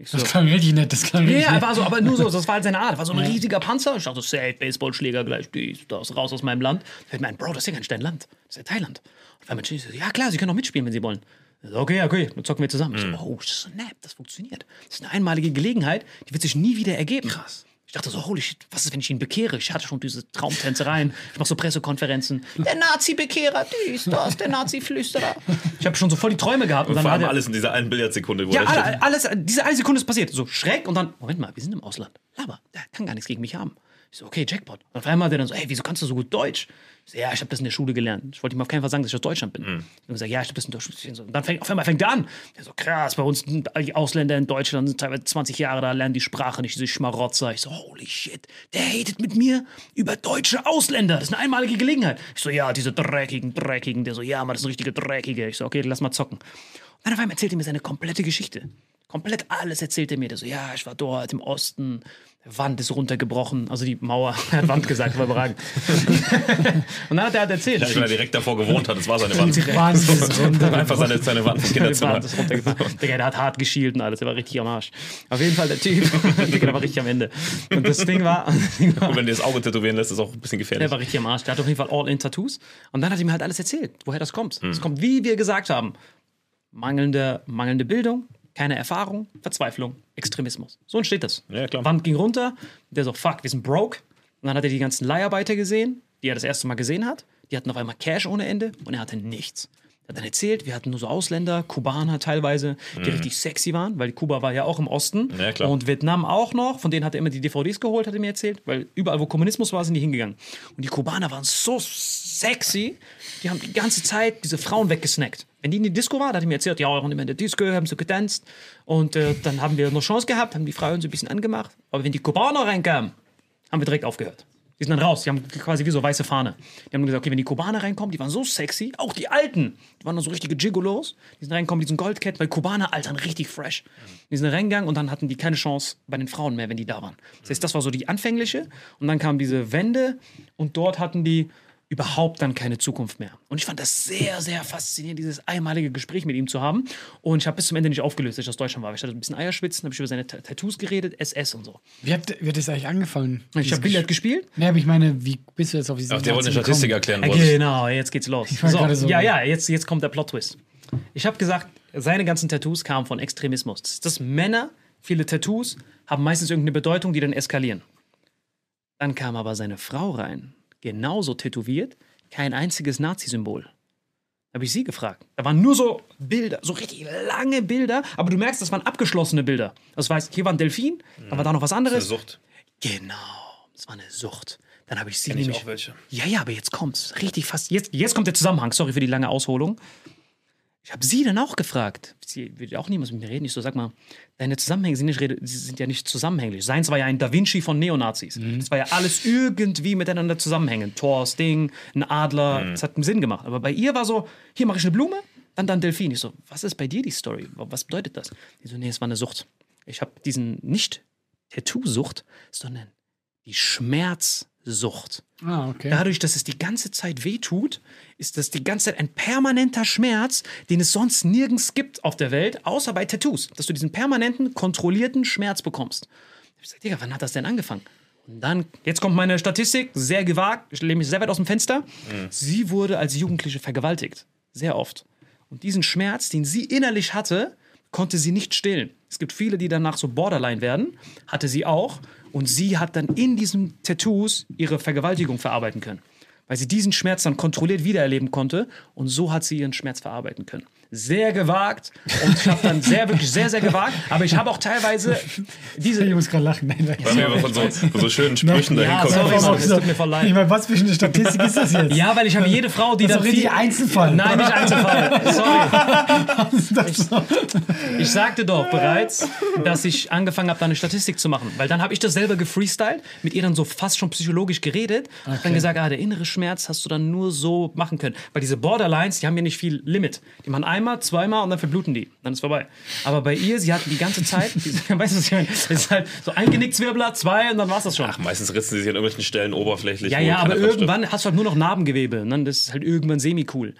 Ich so, Das klang richtig nett, das klang ja, richtig ja, nett. war so, aber nur so, das war halt seine Art. War so ein riesiger Panzer. Ich dachte, so, safe, Baseballschläger gleich, dies, das, raus aus meinem Land. Da fällt mir ein, Bro, das ist ja gar nicht dein Land. Das ist ja Thailand. Und ich so, ja klar, Sie können auch mitspielen, wenn Sie wollen. Ich so, Okay, okay, dann zocken wir zusammen. Ich so, oh, snap, das funktioniert. Das ist eine einmalige Gelegenheit, die wird sich nie wieder ergeben. Krass. Ich dachte so, holy shit, was ist, wenn ich ihn bekehre? Ich hatte schon diese Traumtänzereien. Ich mache so Pressekonferenzen. Der Nazi-Bekehrer, dies, das, der Nazi-Flüsterer. Ich habe schon so voll die Träume gehabt. Und dann Vor war alles in dieser einen Billardsekunde, wo ja, alle, alles, diese eine Sekunde ist passiert. So schräg und dann, Moment mal, wir sind im Ausland. Laber, der kann gar nichts gegen mich haben. Ich so, okay, Jackpot. Und auf einmal hat er dann so, ey, wieso kannst du so gut Deutsch? Ich so, ja, ich habe das in der Schule gelernt. Ich wollte ihm auf keinen Fall sagen, dass ich aus Deutschland bin. Ich habe gesagt, ja, ich habe das in der Schule. Und dann fängt, auf einmal fängt er an. Der so, krass, bei uns die Ausländer in Deutschland sind teilweise 20 Jahre da, lernen die Sprache nicht, diese Schmarotzer. Ich so, holy shit, der hatet mit mir über deutsche Ausländer. Das ist eine einmalige Gelegenheit. Ich so, ja, diese dreckigen, dreckigen. Der so, ja, man, das ist ein richtiger Dreckige. Ich so, okay, lass mal zocken. Und dann auf einmal erzählt er mir seine komplette Geschichte. Komplett alles erzählt er mir. Der so, ja, ich war dort im Osten. Wand ist runtergebrochen. Also die Mauer, er hat Wand gesagt, war überragend. und dann hat er halt erzählt. Ja, weil er direkt davor gewohnt hat, das war seine Wand. Wahnsinn. Einfach seine, seine Wand vom Kinderzimmer. Wand ist. Digga, der hat hart geschielt und alles. Der war richtig am Arsch. Auf jeden Fall der Typ. Digga, der war richtig am Ende. Und das Ding war, das Ding war Und wenn dir das Auge tätowieren lässt, ist auch ein bisschen gefährlich. der war richtig am Arsch. Der hat auf jeden Fall All-In-Tattoos. Und dann hat er mir halt alles erzählt, woher das kommt. Es kommt, wie wir gesagt haben, mangelnde, mangelnde Bildung, keine Erfahrung, Verzweiflung, Extremismus. So entsteht das. Ja, klar. Wand ging runter, der so, fuck, wir sind broke. Und dann hat er die ganzen Leiharbeiter gesehen, die er das erste Mal gesehen hat. Die hatten auf einmal Cash ohne Ende und er hatte nichts. Er hat dann erzählt, wir hatten nur so Ausländer, Kubaner teilweise, die richtig sexy waren, weil Kuba war ja auch im Osten. Mhm. Ja. Und Vietnam auch noch, von denen hat er immer die DVDs geholt, hat er mir erzählt, weil überall, wo Kommunismus war, sind die hingegangen. Und die Kubaner waren so sexy, die haben die ganze Zeit diese Frauen weggesnackt. Wenn die in die Disco war, da hat er mir erzählt, ja, wir waren immer in der Disco, haben so getanzt. Und äh, dann haben wir noch Chance gehabt, haben die Frauen so ein bisschen angemacht. Aber wenn die Kubaner reinkamen, haben wir direkt aufgehört. Die sind dann raus, die haben quasi wie so weiße Fahne. Die haben gesagt, okay, wenn die Kubaner reinkommen, die waren so sexy, auch die Alten, die waren dann so richtige Gigolos, die sind reingekommen, die sind Goldketten, weil Kubaner altern richtig fresh. Die sind reingegangen und dann hatten die keine Chance bei den Frauen mehr, wenn die da waren. Das heißt, das war so die anfängliche und dann kam diese Wende und dort hatten die überhaupt dann keine Zukunft mehr. Und ich fand das sehr, sehr faszinierend, dieses einmalige Gespräch mit ihm zu haben. Und ich habe bis zum Ende nicht aufgelöst, dass ich aus Deutschland war. Ich hatte ein bisschen Eierschwitzen, habe ich über seine T- Tattoos geredet, SS und so. Wie hat, wie hat das eigentlich angefangen? Ich habe Billard gespielt. Ne, aber ich meine, wie bist du jetzt auf diese Ach, der wollte eine Statistik erklären. wollte. Genau, jetzt geht's los. war gerade so- ja, ja, jetzt, jetzt kommt der Plot-Twist. Ich habe gesagt, seine ganzen Tattoos kamen von Extremismus. Das, das Männer, viele Tattoos, haben meistens irgendeine Bedeutung, die dann eskalieren. Dann kam aber seine Frau rein, genauso tätowiert, kein einziges Nazi-Symbol. Da habe ich sie gefragt. Da waren nur so Bilder, so richtig lange Bilder, aber du merkst, das waren abgeschlossene Bilder. Das heißt, hier war ein Delfin, dann war da noch was Eine anderes. Sucht. Genau, das war eine Sucht. Dann habe ich sie Kenn ich nämlich. auch welche. Ja, ja, aber jetzt kommt's. Richtig fast. Jetzt, jetzt kommt der Zusammenhang. Sorry für die lange Ausholung. Ich habe sie dann auch gefragt. Sie will auch niemals mit mir reden. Ich so, sag mal, deine Zusammenhänge sind, nicht, sind ja nicht zusammenhänglich. Seins war ja ein Da Vinci von Neonazis. Mhm. Das war ja alles irgendwie miteinander zusammenhängend. Tor, Ding, ein Adler. Mhm. Das hat einen Sinn gemacht. Aber bei ihr war so, hier mache ich eine Blume, dann dann Delfin. Ich so, was ist bei dir die Story? Was bedeutet das? Die so, nee, es war eine Sucht. Ich habe diesen nicht Tattoo-Sucht, sondern die Schmerzsucht. Ah, okay. Dadurch, dass es die ganze Zeit wehtut, ist das die ganze Zeit ein permanenter Schmerz, den es sonst nirgends gibt auf der Welt, außer bei Tattoos. Dass du diesen permanenten, kontrollierten Schmerz bekommst. Ich sag, Digga, wann hat das denn angefangen? Und dann, jetzt kommt meine Statistik, sehr gewagt, ich lehne mich sehr weit aus dem Fenster. Sie wurde als Jugendliche vergewaltigt. Sehr oft. Und diesen Schmerz, den sie innerlich hatte, konnte sie nicht stillen. Es gibt viele, die danach so Borderline werden, hatte sie auch. Und sie hat dann in diesen Tattoos ihre Vergewaltigung verarbeiten können. Weil sie diesen Schmerz dann kontrolliert wiedererleben konnte. Und so hat sie ihren Schmerz verarbeiten können. Sehr gewagt. Und ich habe dann sehr, wirklich sehr, sehr gewagt. Aber ich habe auch teilweise diese. Ich muss gerade lachen. Nein, weil Weil wir von so, von so schönen Sprüchen dahin Ja, kommen. sorry, Mann, auch tut mir voll leid. Ich meine, was für eine Statistik ist das jetzt? Ja, weil ich habe jede Frau, die Das ist dann doch richtig viel- Einzelfall. Nein, nicht Einzelfall. Sorry. Ich, ich sagte doch bereits, dass ich angefangen habe, da eine Statistik zu machen. Weil dann habe ich das selber gefreestylt, mit ihr dann so fast schon psychologisch geredet. Hab dann gesagt, ah, der innere Schmerz hast du dann nur so machen können. Weil diese Borderlines, die haben ja nicht viel Limit. Die machen einmal, zweimal und dann verbluten die. Dann ist vorbei. Aber bei ihr, sie hatten die ganze Zeit, weißt du, was ich meine? Es ist halt so ein Genickzwirbler, zwei und dann war's das schon. Ach, meistens ritzen sie sich an irgendwelchen Stellen oberflächlich. Ja, ja, aber stirbt. irgendwann hast du halt nur noch Narbengewebe. Ne? Das ist halt irgendwann semi-cool.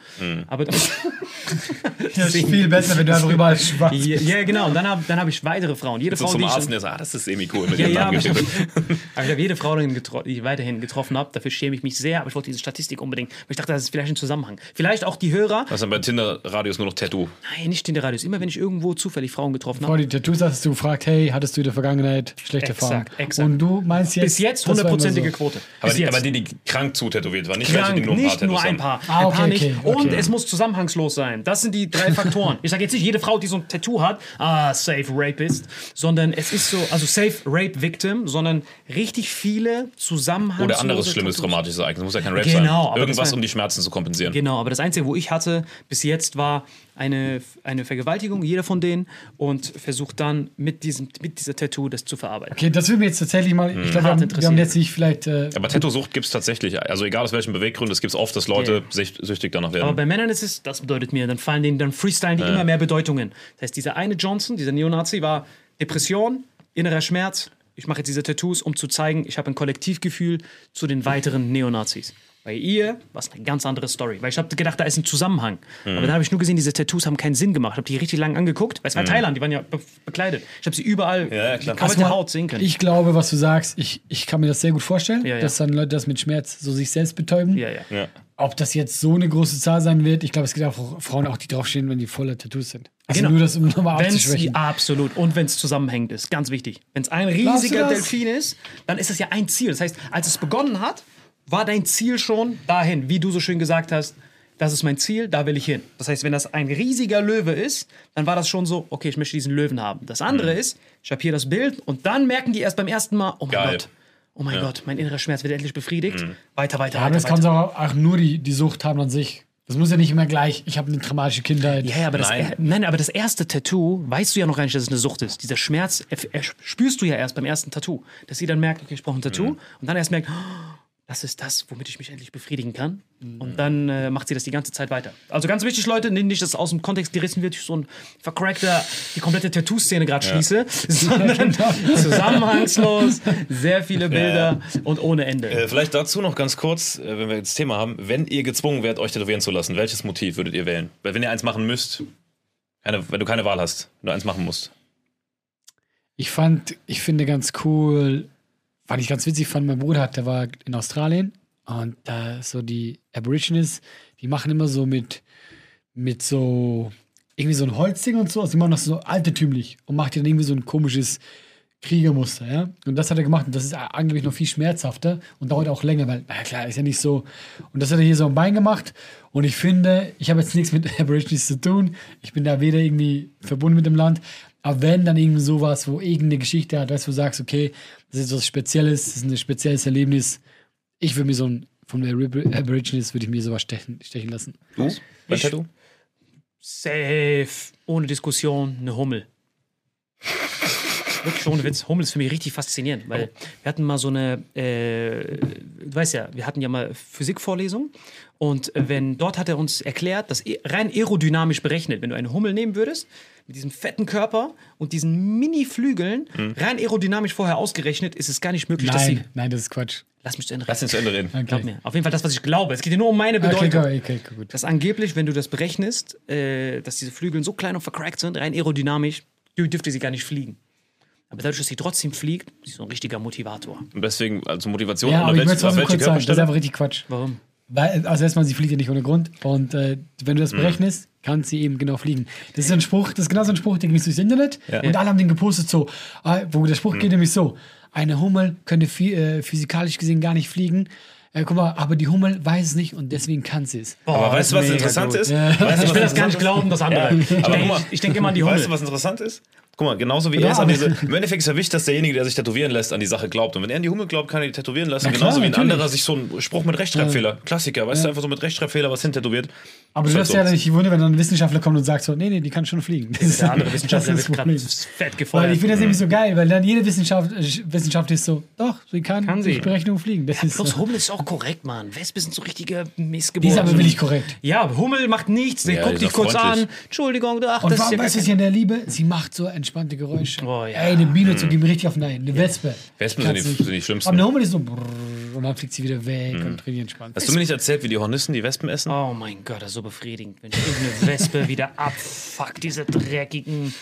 Aber das, Das ist viel besser, wenn du einfach überall schwach ja, ja, genau. Und dann habe dann hab ich weitere Frauen. Jede Frau, zum die ich, Arzt, und der sagt, ah, das ist semi-cool mit ja, dem ja, aber ich, aber ich habe jede Frau, die ich weiterhin getroffen habe. Dafür schäme ich mich sehr. Aber ich wollte diese Statistik unbedingt. Weil ich dachte, das ist vielleicht ein Zusammenhang. Vielleicht auch die Hörer. Was dann bei Tinder-Radios nur noch Tattoo. Nein, nicht in der Radios. Immer wenn ich irgendwo zufällig Frauen getroffen Vor habe. die Tattoos hast du gefragt, hey, hattest du in der Vergangenheit schlechte Erfahrungen? exakt. Und du meinst jetzt. Bis jetzt hundertprozentige so. Quote. Aber die, aber die, die krank zutätowiert waren, nicht welche, Krank, die nur ein paar nur Tattoos ein paar. Ah, ein paar okay, nicht. okay, Und okay. es muss zusammenhangslos sein. Das sind die drei Faktoren. Ich sage jetzt nicht, jede Frau, die so ein Tattoo hat, ah, safe Rapist, sondern es ist so, also safe Rape Victim, sondern richtig viele zusammenhangslose Oder anderes schlimmes Tattoos. traumatisches Ereignis. Muss ja kein Rape Genau, sein. aber Irgendwas, war- um die Schmerzen zu kompensieren. Genau, aber das Einzige, wo ich hatte bis jetzt war eine, eine Vergewaltigung, jeder von denen, und versucht dann mit, diesem, mit dieser Tattoo das zu verarbeiten. Okay, das würde mir jetzt tatsächlich mal. Ich glaube, wir, wir interessiert. haben jetzt nicht vielleicht. Äh, Aber Tattoo-Sucht gibt es tatsächlich. Also egal aus welchem Beweggrund, es gibt oft, dass Leute Ja. sich süchtig danach Aber werden. bei Männern ist es, das bedeutet mir, dann fallen denen, dann freestylen die immer mehr Bedeutungen. Das heißt, dieser eine Johnson, dieser Neonazi, war Depression, innerer Schmerz. Ich mache jetzt diese Tattoos, um zu zeigen, ich habe ein Kollektivgefühl zu den weiteren Neonazis. Bei ihr war es eine ganz andere Story. Weil ich habe gedacht, da ist ein Zusammenhang. Aber dann habe ich nur gesehen, diese Tattoos haben keinen Sinn gemacht. Ich habe die richtig lang angeguckt. Weil es war Thailand, die waren ja be bekleidet. Ich habe sie überall, Ja, ja, die klar. komplette Haut sehen können. Ich glaube, was du sagst, ich, ich kann mir das sehr gut vorstellen, Ja, ja. dass dann Leute das mit Schmerz so sich selbst betäuben. ja, ja. ja. Ob das jetzt so eine große Zahl sein wird, ich glaube, es gibt auch Frauen, auch die draufstehen, wenn die voller Tattoos sind. Also Genau. nur das, um nochmal Wenn es abzuschwächen. absolut und wenn es zusammenhängend ist, ganz wichtig. Wenn es ein riesiger? Delfin ist, dann ist es ja ein Ziel. Das heißt, als es begonnen hat, war dein Ziel schon dahin, wie du so schön gesagt hast. Das ist mein Ziel, da will ich hin. Das heißt, wenn das ein riesiger Löwe ist, dann war das schon so, okay, ich möchte diesen Löwen haben. Das andere ist, ich habe hier das Bild und dann merken die erst beim ersten Mal, oh mein Geil. Gott, oh mein Gott, mein innerer Schmerz wird endlich befriedigt. Weiter, weiter, Ja, aber weiter. das kann auch, auch nur die, die Sucht haben an sich. Das muss ja nicht immer gleich, ich habe eine traumatische Kindheit. Ja, ja, aber das, Nein. nein, aber das erste Tattoo, weißt du ja noch gar nicht, dass es eine Sucht ist. Dieser Schmerz er, er, spürst du ja erst beim ersten Tattoo. Dass sie dann merkt, okay, ich brauche ein Tattoo. Und dann erst merkt, oh, das ist das, womit ich mich endlich befriedigen kann. Und dann äh, macht sie das die ganze Zeit weiter. Also ganz wichtig, Leute, nicht, dass aus dem Kontext gerissen wird, ich so ein vercrackter, die komplette Tattoo-Szene gerade schließe, sondern zusammenhangslos, sehr viele Bilder und ohne Ende. Äh, vielleicht dazu noch ganz kurz, äh, wenn wir jetzt das Thema haben. Wenn ihr gezwungen werdet, euch tätowieren zu lassen, welches Motiv würdet ihr wählen? Weil wenn ihr eins machen müsst, keine, wenn du keine Wahl hast, wenn du eins machen musst. Ich fand, ich finde ganz cool, was ich ganz witzig fand, mein Bruder der war in Australien und da so die Aborigines, die machen immer so mit, mit so, irgendwie so ein Holzding und so, also die machen das so altertümlich und macht dann irgendwie so ein komisches Kriegermuster, ja. Und das hat er gemacht und das ist angeblich noch viel schmerzhafter und dauert auch länger, weil, na klar, ist ja nicht so. Und das hat er hier so am Bein gemacht und ich finde, ich habe jetzt nichts mit Aborigines zu tun. Ich bin da weder irgendwie verbunden mit dem Land, aber wenn dann irgendwie sowas, wo irgendeine Geschichte hat, weißt du, wo du sagst, okay, das ist was Spezielles, das ist ein spezielles Erlebnis, ich würde mir so ein, von der Aborigines würde ich mir sowas stechen, stechen lassen. Du? Bei Ich- Tattoo? Safe, ohne Diskussion, eine Hummel. Wirklich ohne Witz. Hummel ist für mich richtig faszinierend, weil wir hatten mal so eine, äh, du weißt ja, wir hatten ja mal Physikvorlesung und wenn dort hat er uns erklärt, dass e- rein aerodynamisch berechnet, wenn du eine Hummel nehmen würdest, mit diesem fetten Körper und diesen Mini-Flügeln, rein aerodynamisch vorher ausgerechnet, ist es gar nicht möglich, dass sie. Nein, nein, das ist Quatsch. Lass mich zu Ende Lass reden. uns zu Ende reden. Okay. Glaub mir. Auf jeden Fall das, was ich glaube. Es geht ja nur um meine Bedeutung. Okay, okay, okay, gut. Dass angeblich, wenn du das berechnest, äh, dass diese Flügel so klein und vercrackt sind, rein aerodynamisch, dür- dürfte sie gar nicht fliegen. Aber dadurch, dass sie trotzdem fliegt, ist sie so ein richtiger Motivator. Und deswegen, also Motivation, Ja, aber ich welche, möchte auf trotzdem welche kurz sagen, das ist einfach richtig Quatsch. Warum? Weil, also erstmal, sie fliegt ja nicht ohne Grund. Und äh, wenn du das berechnest, kann sie eben genau fliegen. Das ist ein Spruch, das ist genau so ein Spruch, der ging durchs Internet. Und alle haben den gepostet so, äh, wo der Spruch geht nämlich so, eine Hummel könnte äh, physikalisch gesehen gar nicht fliegen. Äh, guck mal, aber die Hummel weiß es nicht und deswegen kann sie es. Aber weißt du, was interessant gut. ist? Weißt du, was Ich will das gar nicht glauben, das andere. ich Aber guck denke mal, ich denk immer an die Hummel. Weißt du, was interessant ist? Guck mal, genauso wie Ja, er ist an aber- diese. Im Endeffekt ist ja wichtig, dass derjenige, der sich tätowieren lässt, an die Sache glaubt. Und wenn er an die Hummel glaubt, kann er die tätowieren lassen. Na klar, genauso wie ein natürlich. anderer sich so einen Spruch mit Rechtschreibfehler. Klassiker, weißt du, einfach so mit Rechtschreibfehler was hintätowiert. Aber du Ist halt darfst so. ja nicht wundern, wenn dann ein Wissenschaftler kommt und sagt so, nee, nee, die kann schon fliegen. Das ist Der andere Wissenschaftler das ist wird das gerade fett Weil gefeuert. ich finde das nämlich so geil, weil dann jede Wissenschaft, Wissenschaft ist so, doch, sie kann, Kann sie. durch Berechnung fliegen. Das ist, Plus äh, Hummel ist auch korrekt, Mann. Wespe sind so richtige die Missgeburten. ist aber wirklich korrekt. Ja, Hummel macht nichts. Der Ja, guckt die dich ist kurz an. Entschuldigung, ach, Und das warum, ist ja weißt du, was ich an der liebe? Sie macht so entspannte Geräusche. Oh, ja. Ey, eine Biene zu geben richtig auf den Eine Wespe. Wespen sind die, nicht. sind die schlimmsten. Aber eine Hummel ist so brrrr, und dann fliegt sie wieder weg und richtig entspannt. Hast du mir nicht erzählt, wie die Hornissen die Wespen essen? Oh mein Gott, das ist so befriedigend. Wenn ich irgendeine Wespe wieder abfuck, diese dreckigen.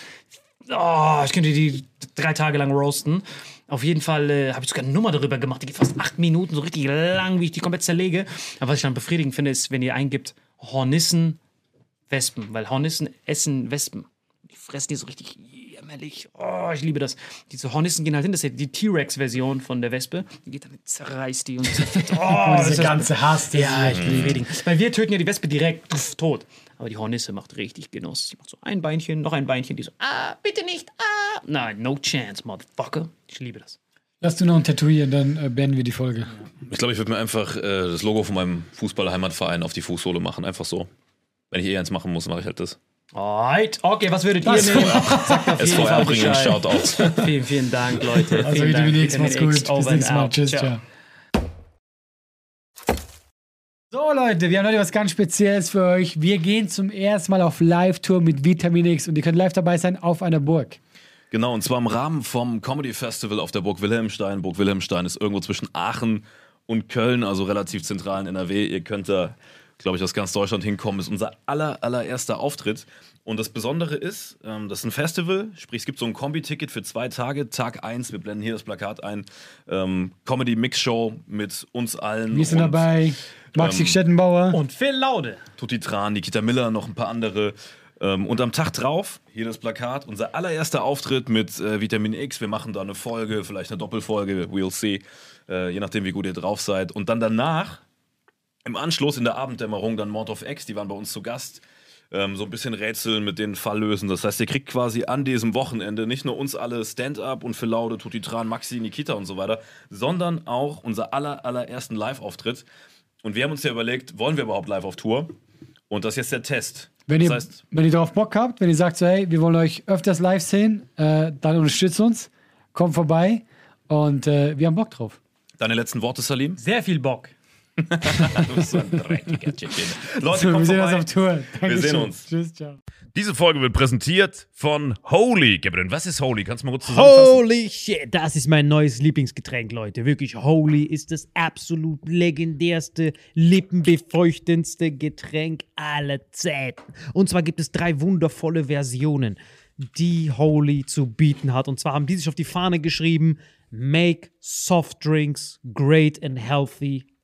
Oh, ich könnte die drei Tage lang roasten. Auf jeden Fall äh, habe ich sogar eine Nummer darüber gemacht. Die geht fast acht Minuten, so richtig lang, wie ich die komplett zerlege. Aber was ich dann befriedigend finde, ist, wenn ihr eingibt Hornissen, Wespen. Weil Hornissen essen Wespen. Die fressen die so richtig jämmerlich. Oh, ich liebe das. Diese Hornissen gehen halt hin. Das ist ja die T-Rex-Version von der Wespe. Die geht dann, zerreißt die und zerfetzt. Oh, das Dieser ist ganze Hass. ja, ich bin befriedigend. Weil wir töten ja die Wespe direkt pff, tot. Aber die Hornisse macht richtig Genuss. Sie macht so ein Beinchen, noch ein Beinchen, die so, ah, bitte nicht, ah. Nein, no chance, motherfucker. Ich liebe das. Lass du noch ein Tätowieren, dann äh, beenden wir die Folge. Ich glaube, ich würde mir einfach äh, das Logo von meinem Fußball-Heimatverein auf die Fußsohle machen. Einfach so. Wenn ich eh eins machen muss, mache ich halt das. Alright. Okay, was würdet ihr nehmen? SVR Fall bringen Bescheid. Shoutout. Vielen, vielen Dank, Leute. Also vielen Dank. Vitamin X, macht's gut. Bis over nächstes and Mal. out. Tschüss, Ciao. ciao. So, Leute, wir haben heute was ganz Spezielles für euch. Wir gehen zum ersten Mal auf Live-Tour mit Vitamin X und ihr könnt live dabei sein auf einer Burg. Genau, und zwar im Rahmen vom Comedy Festival auf der Burg Wilhelmstein. Burg Wilhelmstein ist irgendwo zwischen Aachen und Köln, also relativ zentral in NRW. Ihr könnt da, glaube ich, aus ganz Deutschland hinkommen. ist unser aller, allererster Auftritt. Und das Besondere ist, ähm, das ist ein Festival, sprich, es gibt so ein Kombi-Ticket für zwei Tage. Tag 1, wir blenden hier das Plakat ein. Ähm, Comedy-Mix-Show mit uns allen. Wir sind und dabei. Maxi ähm, Stettenbauer. Und Phil Laude. Tutti Tran, Nikita Miller, noch ein paar andere. Ähm, und am Tag drauf, hier das Plakat, unser allererster Auftritt mit äh, Vitamin X. Wir machen da eine Folge, vielleicht eine Doppelfolge, we'll see, äh, je nachdem, wie gut ihr drauf seid. Und dann danach, im Anschluss in der Abenddämmerung, dann Mord of X, die waren bei uns zu Gast. Ähm, so ein bisschen rätseln mit den Fall lösen. Das heißt, ihr kriegt quasi an diesem Wochenende nicht nur uns alle Stand-up und Phil Laude, Tutti Tran, Maxi, Nikita und so weiter, sondern auch unser aller, allerersten Live-Auftritt. Und wir haben uns ja überlegt, wollen wir überhaupt live auf Tour? Und das ist jetzt der Test. Wenn ihr, das heißt, wenn ihr darauf Bock habt, wenn ihr sagt so, hey, wir wollen euch öfters live sehen, äh, dann unterstützt uns, kommt vorbei und äh, wir haben Bock drauf. deine letzten Worte, Salim? Sehr viel Bock. Du bist so ein dreckiger. Leute, So, wir sehen uns vorbei. auf Tour. Dankeschön. sehen uns. Tschüss, ciao. Diese Folge wird präsentiert von Holy. Gabriel, was ist Holy? Kannst du mal kurz zusammenfassen? Holy shit, das ist mein neues Lieblingsgetränk, Leute. Wirklich, Holy ist das absolut legendärste, lippenbefeuchtendste Getränk aller Zeiten. Und zwar gibt es drei wundervolle Versionen, die Holy zu bieten hat. Und zwar haben die sich auf die Fahne geschrieben: Make soft drinks great and healthy